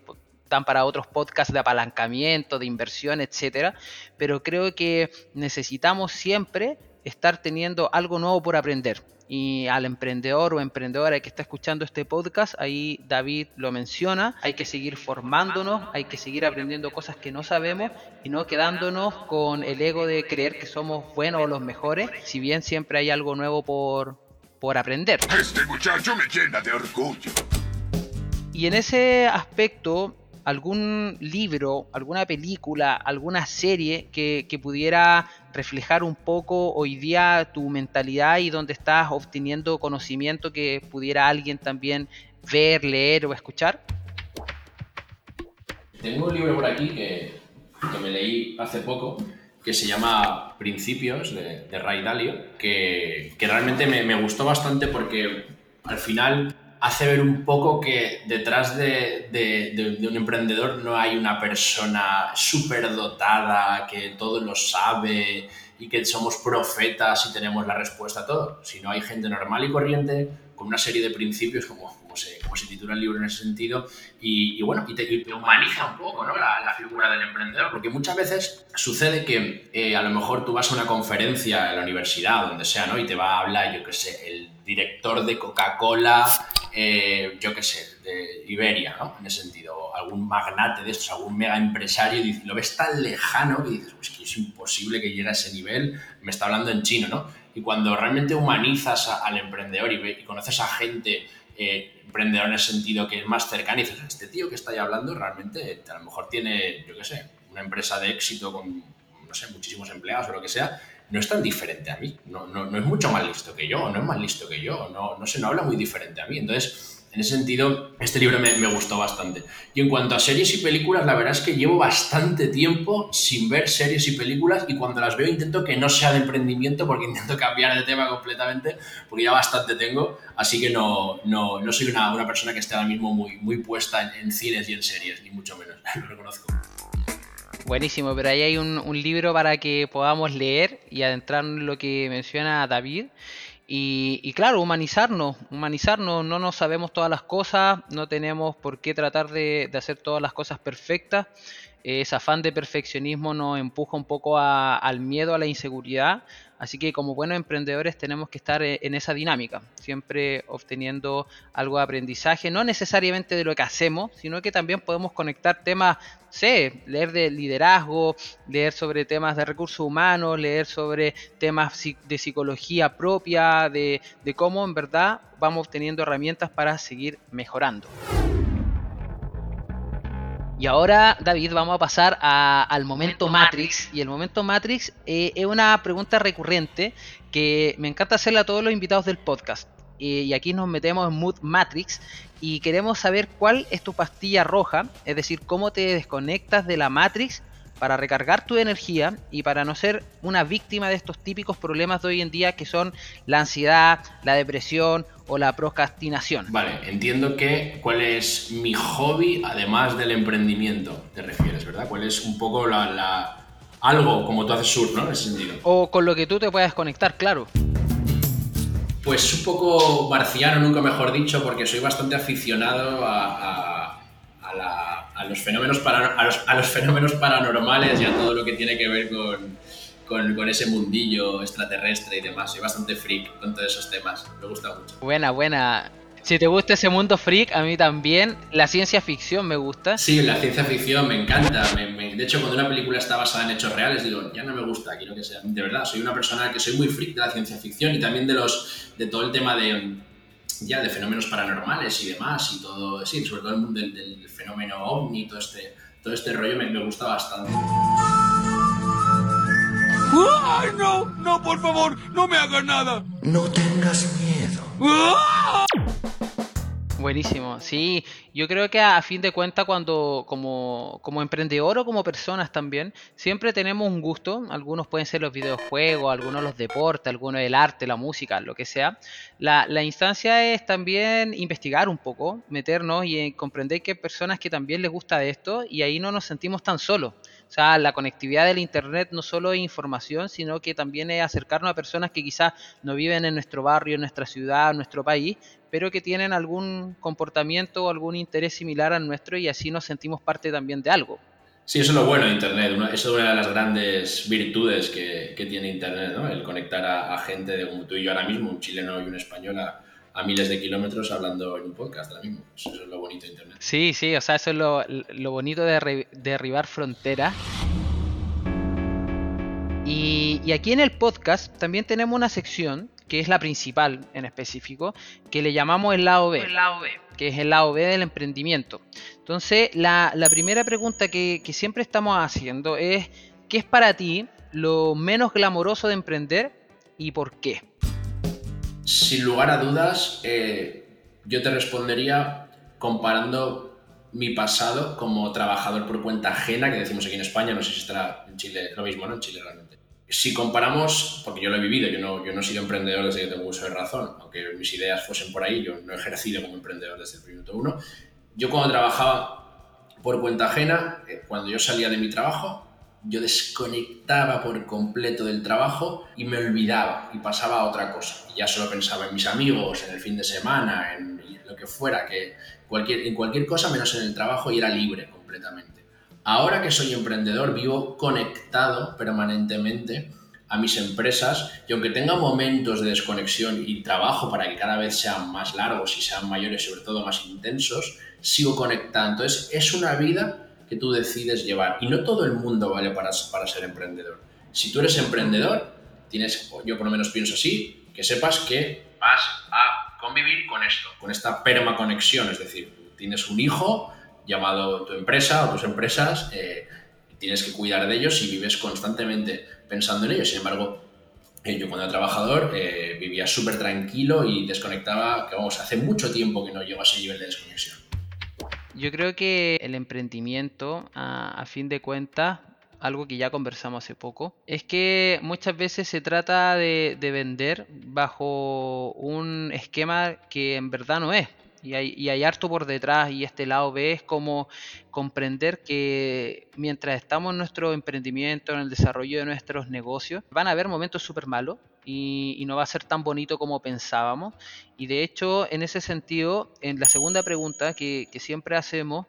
dan para otros podcasts de apalancamiento, de inversión, etcétera, pero creo que necesitamos siempre estar teniendo algo nuevo por aprender. Y al emprendedor o emprendedora que está escuchando este podcast, ahí David lo menciona, hay que seguir formándonos, hay que seguir aprendiendo cosas que no sabemos y no quedándonos con el ego de creer que somos buenos o los mejores, si bien siempre hay algo nuevo por, por aprender. Este muchacho me llena de orgullo. Y en ese aspecto, algún libro, alguna película, alguna serie que, pudiera reflejar un poco hoy día tu mentalidad y donde estás obteniendo conocimiento que pudiera alguien también ver, leer o escuchar? Tengo un libro por aquí que, me leí hace poco que se llama Principios de, Ray Dalio, que, realmente me, me gustó bastante porque al final hace ver un poco que detrás de, un emprendedor no hay una persona súper dotada, que todo lo sabe y que somos profetas y tenemos la respuesta a todo, sino hay gente normal y corriente con una serie de principios como como se titula el libro en ese sentido, y, bueno, y te, humaniza un poco ¿no? la, figura del emprendedor, porque muchas veces sucede que eh, a lo mejor tú vas a una conferencia en la universidad, donde sea, ¿no? y te va a hablar, yo qué sé, el director de Coca-Cola eh, yo qué sé, de Iberia, ¿no? En ese sentido, algún magnate de estos, algún mega empresario, y lo ves tan lejano que dices, pues que es imposible que llegue a ese nivel, me está hablando en chino, ¿no? Y cuando realmente humanizas al emprendedor y, conoces a gente eh, emprendedor en el sentido que es más cercana y dices, este tío que está ahí hablando realmente a lo mejor tiene, yo qué sé, una empresa de éxito con, no sé, muchísimos empleados o lo que sea, no es tan diferente a mí, no, no, no es mucho más listo que yo, no es más listo que yo, no, no se no habla muy diferente a mí. Entonces, en ese sentido, este libro me, gustó bastante. Y en cuanto a series y películas, la verdad es que llevo bastante tiempo sin ver series y películas y cuando las veo intento que no sea de emprendimiento porque intento cambiar de tema completamente porque ya bastante tengo, así que no, no, no soy una, una, persona que esté ahora mismo muy, muy puesta en, en cines y en series, ni mucho menos, lo reconozco. Buenísimo, pero ahí hay un, un, libro para que podamos leer y adentrar en lo que menciona David. Y, claro, humanizarnos, humanizarnos, no nos sabemos todas las cosas, no tenemos por qué tratar de hacer todas las cosas perfectas. Ese afán de perfeccionismo nos empuja un poco al miedo, a la inseguridad, Así que como buenos emprendedores tenemos que estar eh, en esa dinámica, siempre obteniendo algo de aprendizaje, no necesariamente de lo que hacemos, sino que también podemos conectar temas, leer de liderazgo, leer sobre temas de recursos humanos, leer sobre temas de psicología propia, de, de cómo en verdad vamos obteniendo herramientas para seguir mejorando. Y ahora, David, vamos a pasar al momento Matrix. Y el momento Matrix eh, es una pregunta recurrente que me encanta hacerle a todos los invitados del podcast. y aquí nos metemos en Mood Matrix y queremos saber cuál es tu pastilla roja, es decir, cómo te desconectas de la Matrix para recargar tu energía y para no ser una víctima de estos típicos problemas de hoy en día que son la ansiedad, la depresión o la procrastinación. Vale, entiendo que cuál es mi hobby además del emprendimiento, te refieres, ¿verdad? ¿Cuál es un poco la, algo como tú haces surf, ¿no? En ese sentido. O con lo que tú te puedas conectar, claro. Pues un poco marciano, nunca mejor dicho, porque soy bastante aficionado a, a la a los fenómenos, para, a los, fenómenos paranormales y a todo lo que tiene que ver con, con, ese mundillo extraterrestre y demás. Soy bastante freak con todos esos temas. Me gusta mucho. Buena, buena. Si te gusta ese mundo freak, a mí también. La ciencia ficción me gusta. Sí, la ciencia ficción me encanta. de hecho, cuando una película está basada en hechos reales, digo, ya no me gusta, quiero que sea. De verdad, soy una persona que soy muy freak de la ciencia ficción y también de, los, de todo el tema de ya de fenómenos paranormales y demás y todo, sí, sobre todo el mundo del, fenómeno ovni, todo este, todo este rollo me, me gusta bastante. ¡Ay, no! ¡No, por favor! ¡No me hagas nada! No tengas miedo. ¡Ah! Buenísimo, sí, yo creo que a, fin de cuentas cuando como, como emprendedor o como personas también, siempre tenemos un gusto, algunos pueden ser los videojuegos, algunos los deportes, algunos el arte, la música, lo que sea. La, la instancia es también investigar un poco, meternos y eh, comprender que hay personas que también les gusta esto y ahí no nos sentimos tan solos. O sea, la conectividad del Internet no solo es información, sino que también es acercarnos a personas que quizás no viven en nuestro barrio, en nuestra ciudad, en nuestro país, pero que tienen algún comportamiento o algún interés similar al nuestro y así nos sentimos parte también de algo. Sí, eso es lo bueno de Internet. eso es una de las grandes virtudes que, tiene Internet, ¿no? El conectar a, gente de, como tú y yo ahora mismo, un chileno y un español, a, miles de kilómetros hablando en un podcast ahora mismo. Eso es lo bonito de Internet. Sí, sí, o sea, eso es lo, lo bonito de derribar fronteras. Y, y, aquí en el podcast también tenemos una sección, que es la principal en específico, que le llamamos el lado B, el lado B. que es el lado B del emprendimiento. Entonces, la, la primera pregunta que, que siempre estamos haciendo es, ¿qué es para ti lo menos glamoroso de emprender y por qué? Sin lugar a dudas, eh, yo te respondería comparando mi pasado como trabajador por cuenta ajena, que decimos aquí en España, no sé si estará en Chile lo mismo, ¿no? En Chile realmente. Si comparamos, porque yo lo he vivido, yo no, yo no he sido emprendedor desde que tengo uso de razón, aunque mis ideas fuesen por ahí, yo no he ejercido como emprendedor desde el minuto uno. Yo cuando trabajaba por cuenta ajena, eh, cuando yo salía de mi trabajo, yo desconectaba por completo del trabajo y me olvidaba y pasaba a otra cosa. Y ya solo pensaba en mis amigos, en el fin de semana, en lo que fuera, que cualquier, en cualquier cosa menos en el trabajo y era libre completamente. Ahora que soy emprendedor, vivo conectado permanentemente a mis empresas y aunque tenga momentos de desconexión y trabajo para que cada vez sean más largos y sean mayores, sobre todo más intensos, sigo conectando. Entonces, es una vida que tú decides llevar y no todo el mundo vale para, para ser emprendedor. Si tú eres emprendedor, tienes, yo por lo menos pienso así, que sepas que vas a convivir con esto, con esta permaconexión, es decir, tienes un hijo llamado tu empresa o tus empresas, eh, tienes que cuidar de ellos y vives constantemente pensando en ellos. Sin embargo, eh, yo cuando era trabajador eh, vivía súper tranquilo y desconectaba, que vamos, hace mucho tiempo que no llego a ese nivel de desconexión. Yo creo que el emprendimiento, a, fin de cuentas, algo que ya conversamos hace poco, es que muchas veces se trata de, vender bajo un esquema que en verdad no es. Y hay, y hay, harto por detrás y este lado B es como comprender que mientras estamos en nuestro emprendimiento, en el desarrollo de nuestros negocios, van a haber momentos súper malos y, no va a ser tan bonito como pensábamos. Y de hecho, en ese sentido, en la segunda pregunta que, que siempre hacemos,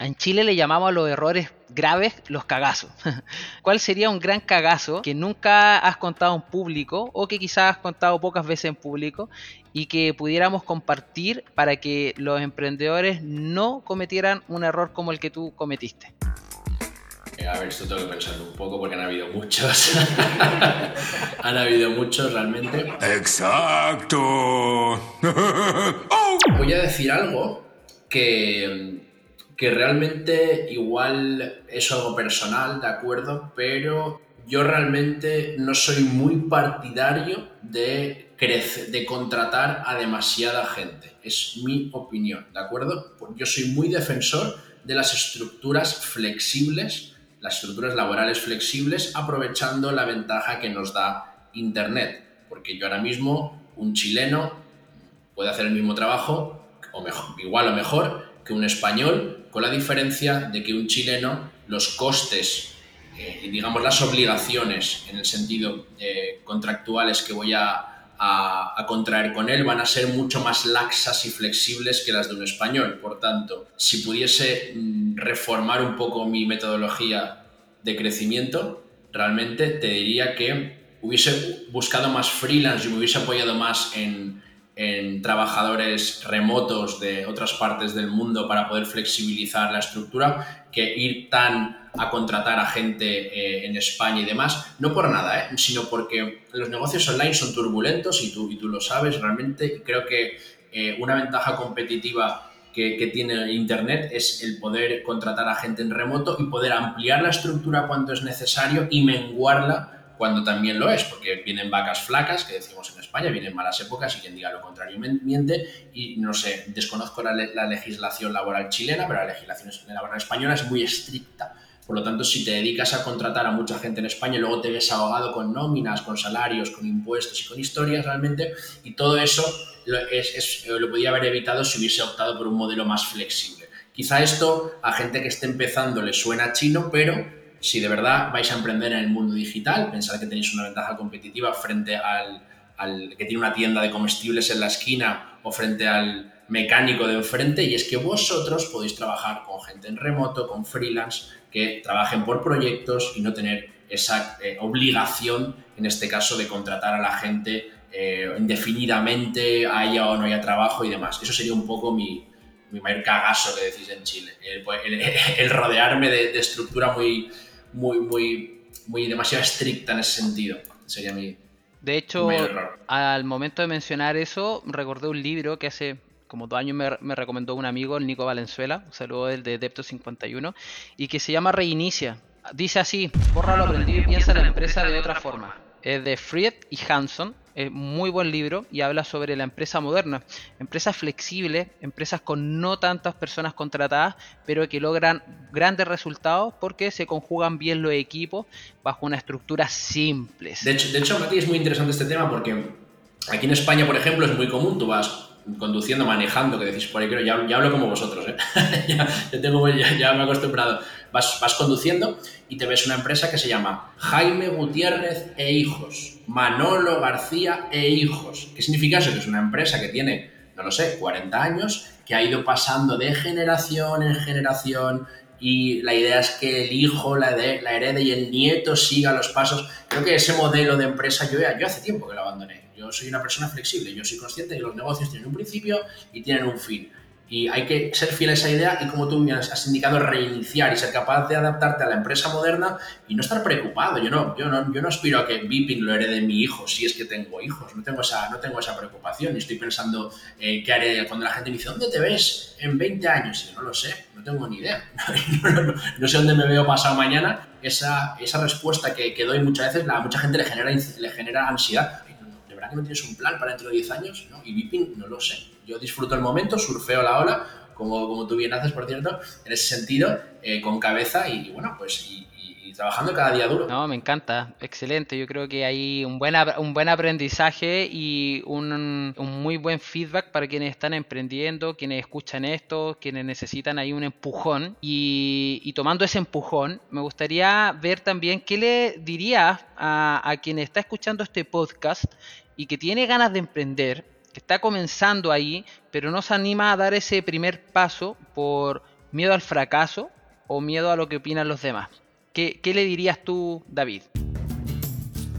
en Chile le llamamos a los errores graves los cagazos. ¿Cuál sería un gran cagazo que nunca has contado en público o que quizás has contado pocas veces en público y que pudiéramos compartir para que los emprendedores no cometieran un error como el que tú cometiste? Eh, a ver, esto tengo que pensarlo un poco porque han habido muchos. han habido muchos realmente. Exacto. Voy a decir algo que que realmente igual es algo personal, ¿de acuerdo? Pero yo realmente no soy muy partidario de, de contratar a demasiada gente. Es mi opinión, ¿de acuerdo? Yo soy muy defensor de las estructuras flexibles, las estructuras laborales flexibles, aprovechando la ventaja que nos da Internet. Porque yo ahora mismo, un chileno puede hacer el mismo trabajo, o mejor, igual o mejor, que un español con la diferencia de que un chileno los costes eh, digamos las obligaciones en el sentido eh, contractuales que voy a, contraer con él van a ser mucho más laxas y flexibles que las de un español. Por tanto, si pudiese mm, reformar un poco mi metodología de crecimiento, realmente te diría que hubiese buscado más freelance y me hubiese apoyado más en trabajadores remotos de otras partes del mundo para poder flexibilizar la estructura que ir tan a contratar a gente eh, en España y demás, no por nada, ¿eh? sino porque los negocios online son turbulentos y tú, y tú lo sabes realmente. Creo que eh, una ventaja competitiva que, que, tiene Internet es el poder contratar a gente en remoto y poder ampliar la estructura cuando es necesario y menguarla cuando también lo es, porque vienen vacas flacas, que decimos en España, vienen malas épocas y quien diga lo contrario miente. Y no sé, desconozco la, legislación laboral chilena, pero la legislación laboral española es muy estricta. Por lo tanto, si te dedicas a contratar a mucha gente en España y luego te ves ahogado con nóminas, con salarios, con impuestos y con historias realmente, y todo eso lo, es, lo podía haber evitado si hubiese optado por un modelo más flexible. Quizá esto a gente que esté empezando le suena chino, pero si de verdad vais a emprender en el mundo digital, pensad que tenéis una ventaja competitiva frente al, que tiene una tienda de comestibles en la esquina o frente al mecánico de enfrente y es que vosotros podéis trabajar con gente en remoto, con freelance, que trabajen por proyectos y no tener esa eh, obligación, en este caso, de contratar a la gente eh, indefinidamente, haya o no haya trabajo y demás. Eso sería un poco mi, mayor cagazo que decís en Chile, el, rodearme de estructura muy, muy, muy, muy demasiado estricta en ese sentido. Sería mi. De hecho, al momento de mencionar eso, recordé un libro que hace como dos años me, recomendó un amigo, el Nico Valenzuela, un saludo del de Depto 51, y que se llama Reinicia. Dice así, borra lo aprendido y piensa la empresa de otra forma. Es de Fried y Hanson, es muy buen libro y habla sobre la empresa moderna. Empresas flexibles, empresas con no tantas personas contratadas, pero que logran grandes resultados porque se conjugan bien los equipos bajo una estructura simple. De hecho, de hecho, es muy interesante este tema porque aquí en España, por ejemplo, es muy común, tú vas conduciendo, manejando, que decís por ahí, creo, ya, ya hablo como vosotros, ¿eh? ya, tengo, ya, me he acostumbrado. Vas, vas conduciendo y te ves una empresa que se llama Jaime Gutiérrez e Hijos, Manolo García e Hijos. ¿Qué significa eso? Que es una empresa que tiene, no lo sé, 40 años, que ha ido pasando de generación en generación, y la idea es que el hijo la, la herede y el nieto siga los pasos. Creo que ese modelo de empresa yo, yo hace tiempo que lo abandoné. Yo soy una persona flexible, yo soy consciente de que los negocios tienen un principio y tienen un fin. Y hay que ser fiel a esa idea y, como tú has indicado, reiniciar y ser capaz de adaptarte a la empresa moderna y no estar preocupado. Yo no, yo no, yo no aspiro a que Vipin lo herede mi hijo, si es que tengo hijos. No tengo esa, no tengo esa preocupación. Y estoy pensando eh, qué haré cuando la gente me dice, ¿dónde te ves en 20 años? Y yo no lo sé, no tengo ni idea. no, sé dónde me veo pasado mañana. Esa, esa respuesta que, que doy muchas veces, a mucha gente le genera, le genera ansiedad. ¿De verdad que no tienes un plan para dentro de 10 años? ¿no? Y Vipin no lo sé yo disfruto el momento, surfeo la ola, como, como tú bien haces, por cierto, en ese sentido, eh, con cabeza y, bueno, pues y, trabajando cada día duro. No, me encanta, excelente. Yo creo que hay un buen, un buen aprendizaje y un, un, muy buen feedback para quienes están emprendiendo, quienes escuchan esto, quienes necesitan ahí un empujón. Y tomando ese empujón, me gustaría ver también qué le dirías a, a quien está escuchando este podcast y que tiene ganas de emprender que está comenzando ahí, pero no se anima a dar ese primer paso por miedo al fracaso o miedo a lo que opinan los demás. ¿Qué, le dirías tú, David?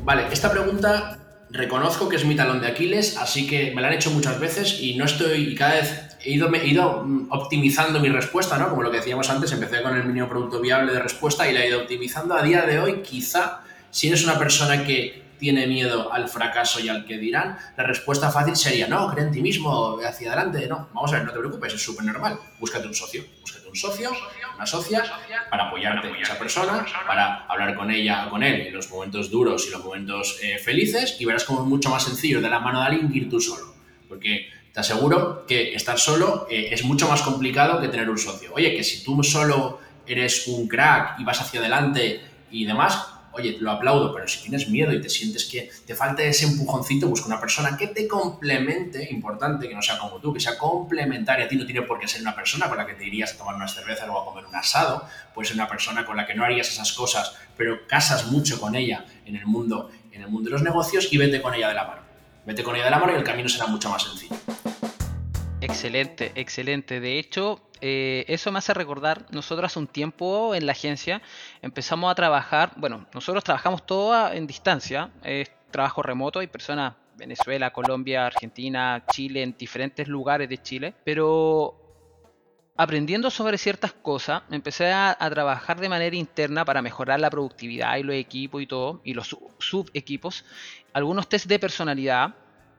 Vale, esta pregunta reconozco que es mi talón de Aquiles, así que me la han hecho muchas veces y no estoy, y cada vez he ido, he ido mm, optimizando mi respuesta, ¿no? Como lo que decíamos antes, empecé con el mínimo producto viable de respuesta y la he ido optimizando. A día de hoy, quizá, si eres una persona que tiene miedo al fracaso y al que dirán, la respuesta fácil sería, no, cree en ti mismo, ve hacia adelante. No, vamos a ver, no te preocupes, es súper normal. Búscate un socio, búscate un socio, una socia, para apoyarte en esa persona, para hablar con ella o con él en los momentos duros y los momentos eh, felices y verás cómo es mucho más sencillo de la mano de alguien ir tú solo. Porque te aseguro que estar solo eh, es mucho más complicado que tener un socio. Oye, que si tú solo eres un crack y vas hacia adelante y demás, oye, lo aplaudo, pero si tienes miedo y te sientes que te falta ese empujoncito, busca una persona que te complemente, importante, que no sea como tú, que sea complementaria a ti, no tiene por qué ser una persona con la que te irías a tomar una cerveza o a comer un asado, puede ser una persona con la que no harías esas cosas, pero casas mucho con ella en el mundo, en el mundo de los negocios y vete con ella de la mano. Vete con ella de la mano y el camino será mucho más sencillo. Excelente, excelente. De hecho, eh, eso me hace recordar, nosotros hace un tiempo en la agencia empezamos a trabajar, bueno, nosotros trabajamos todo en distancia, es trabajo remoto, hay personas Venezuela, Colombia, Argentina, Chile, en diferentes lugares de Chile, pero aprendiendo sobre ciertas cosas, empecé a, trabajar de manera interna para mejorar la productividad y los equipos y todo, y los sub-equipos, algunos test de personalidad,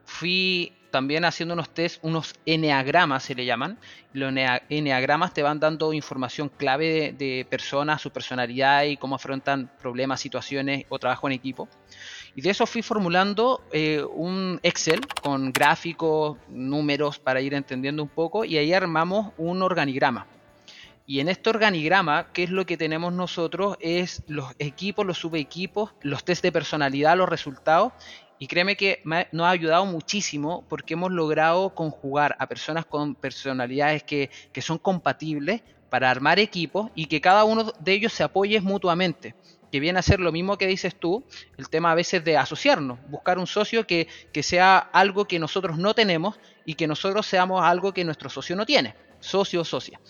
fui también haciendo unos test, unos eneagramas se le llaman. Los eneagramas te van dando información clave de, personas, su personalidad y cómo afrontan problemas, situaciones o trabajo en equipo. Y de eso fui formulando eh, un Excel con gráficos, números para ir entendiendo un poco y ahí armamos un organigrama. Y en este organigrama, ¿qué es lo que tenemos nosotros? Es los equipos, los subequipos, los test de personalidad, los resultados y créeme que nos ha ayudado muchísimo porque hemos logrado conjugar a personas con personalidades que, son compatibles para armar equipos y que cada uno de ellos se apoye mutuamente. Que viene a ser lo mismo que dices tú, el tema a veces de asociarnos, buscar un socio que, que sea algo que nosotros no tenemos y que nosotros seamos algo que nuestro socio no tiene, socio o socia.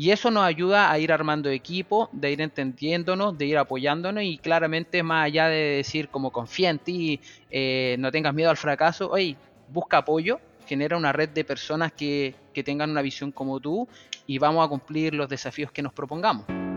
Y eso nos ayuda a ir armando equipo, de ir entendiéndonos, de ir apoyándonos y claramente más allá de decir como confía en ti, eh, no tengas miedo al fracaso, oye, busca apoyo, genera una red de personas que, que tengan una visión como tú y vamos a cumplir los desafíos que nos propongamos.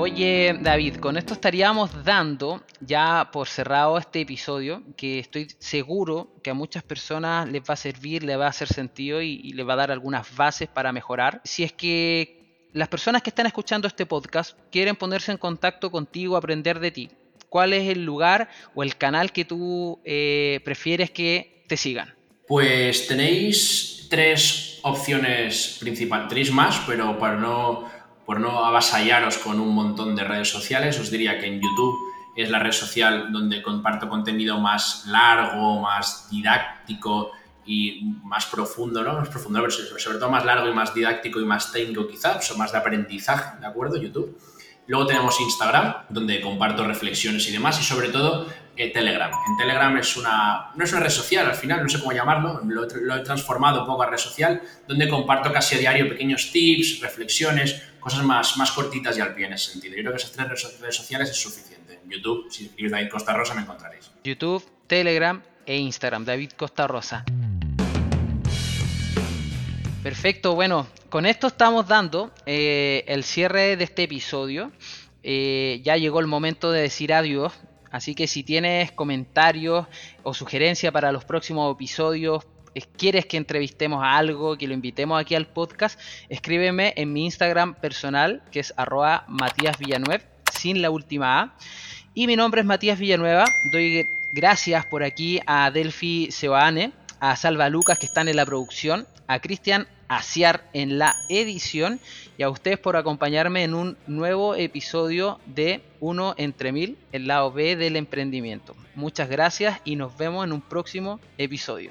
Oye, David, con esto estaríamos dando ya por cerrado este episodio, que estoy seguro que a muchas personas les va a servir, les va a hacer sentido y, y les va a dar algunas bases para mejorar. Si es que las personas que están escuchando este podcast quieren ponerse en contacto contigo, aprender de ti, ¿cuál es el lugar o el canal que tú eh, prefieres que te sigan? Pues tenéis tres opciones principales, tres más, pero para no por no avasallaros con un montón de redes sociales, os diría que en YouTube es la red social donde comparto contenido más largo, más didáctico y más profundo, ¿no? Más profundo, sobre todo más largo y más didáctico y más técnico quizás, son más de aprendizaje, ¿de acuerdo? YouTube. Luego tenemos Instagram, donde comparto reflexiones y demás, y sobre todo eh, Telegram. En Telegram es una, no es una red social al final, no sé cómo llamarlo, lo, lo, he transformado un poco a red social, donde comparto casi a diario pequeños tips, reflexiones, cosas más, más cortitas y al pie en ese sentido. Yo creo que esas tres redes sociales es suficiente. En YouTube, si escribís David Costa Rosa, me encontraréis. YouTube, Telegram e Instagram, David Costa Rosa. Perfecto, bueno, con esto estamos dando eh, el cierre de este episodio. Eh, ya llegó el momento de decir adiós. Así que si tienes comentarios o sugerencias para los próximos episodios, quieres que entrevistemos a algo, que lo invitemos aquí al podcast, escríbeme en mi Instagram personal, que es arroba Matías sin la última A. Y mi nombre es Matías Villanueva. Doy gracias por aquí a Delphi Seoane, a Salva Lucas que están en la producción, a Cristian Asiar en la edición y a ustedes por acompañarme en un nuevo episodio de Uno entre Mil, el lado B del emprendimiento. Muchas gracias y nos vemos en un próximo episodio.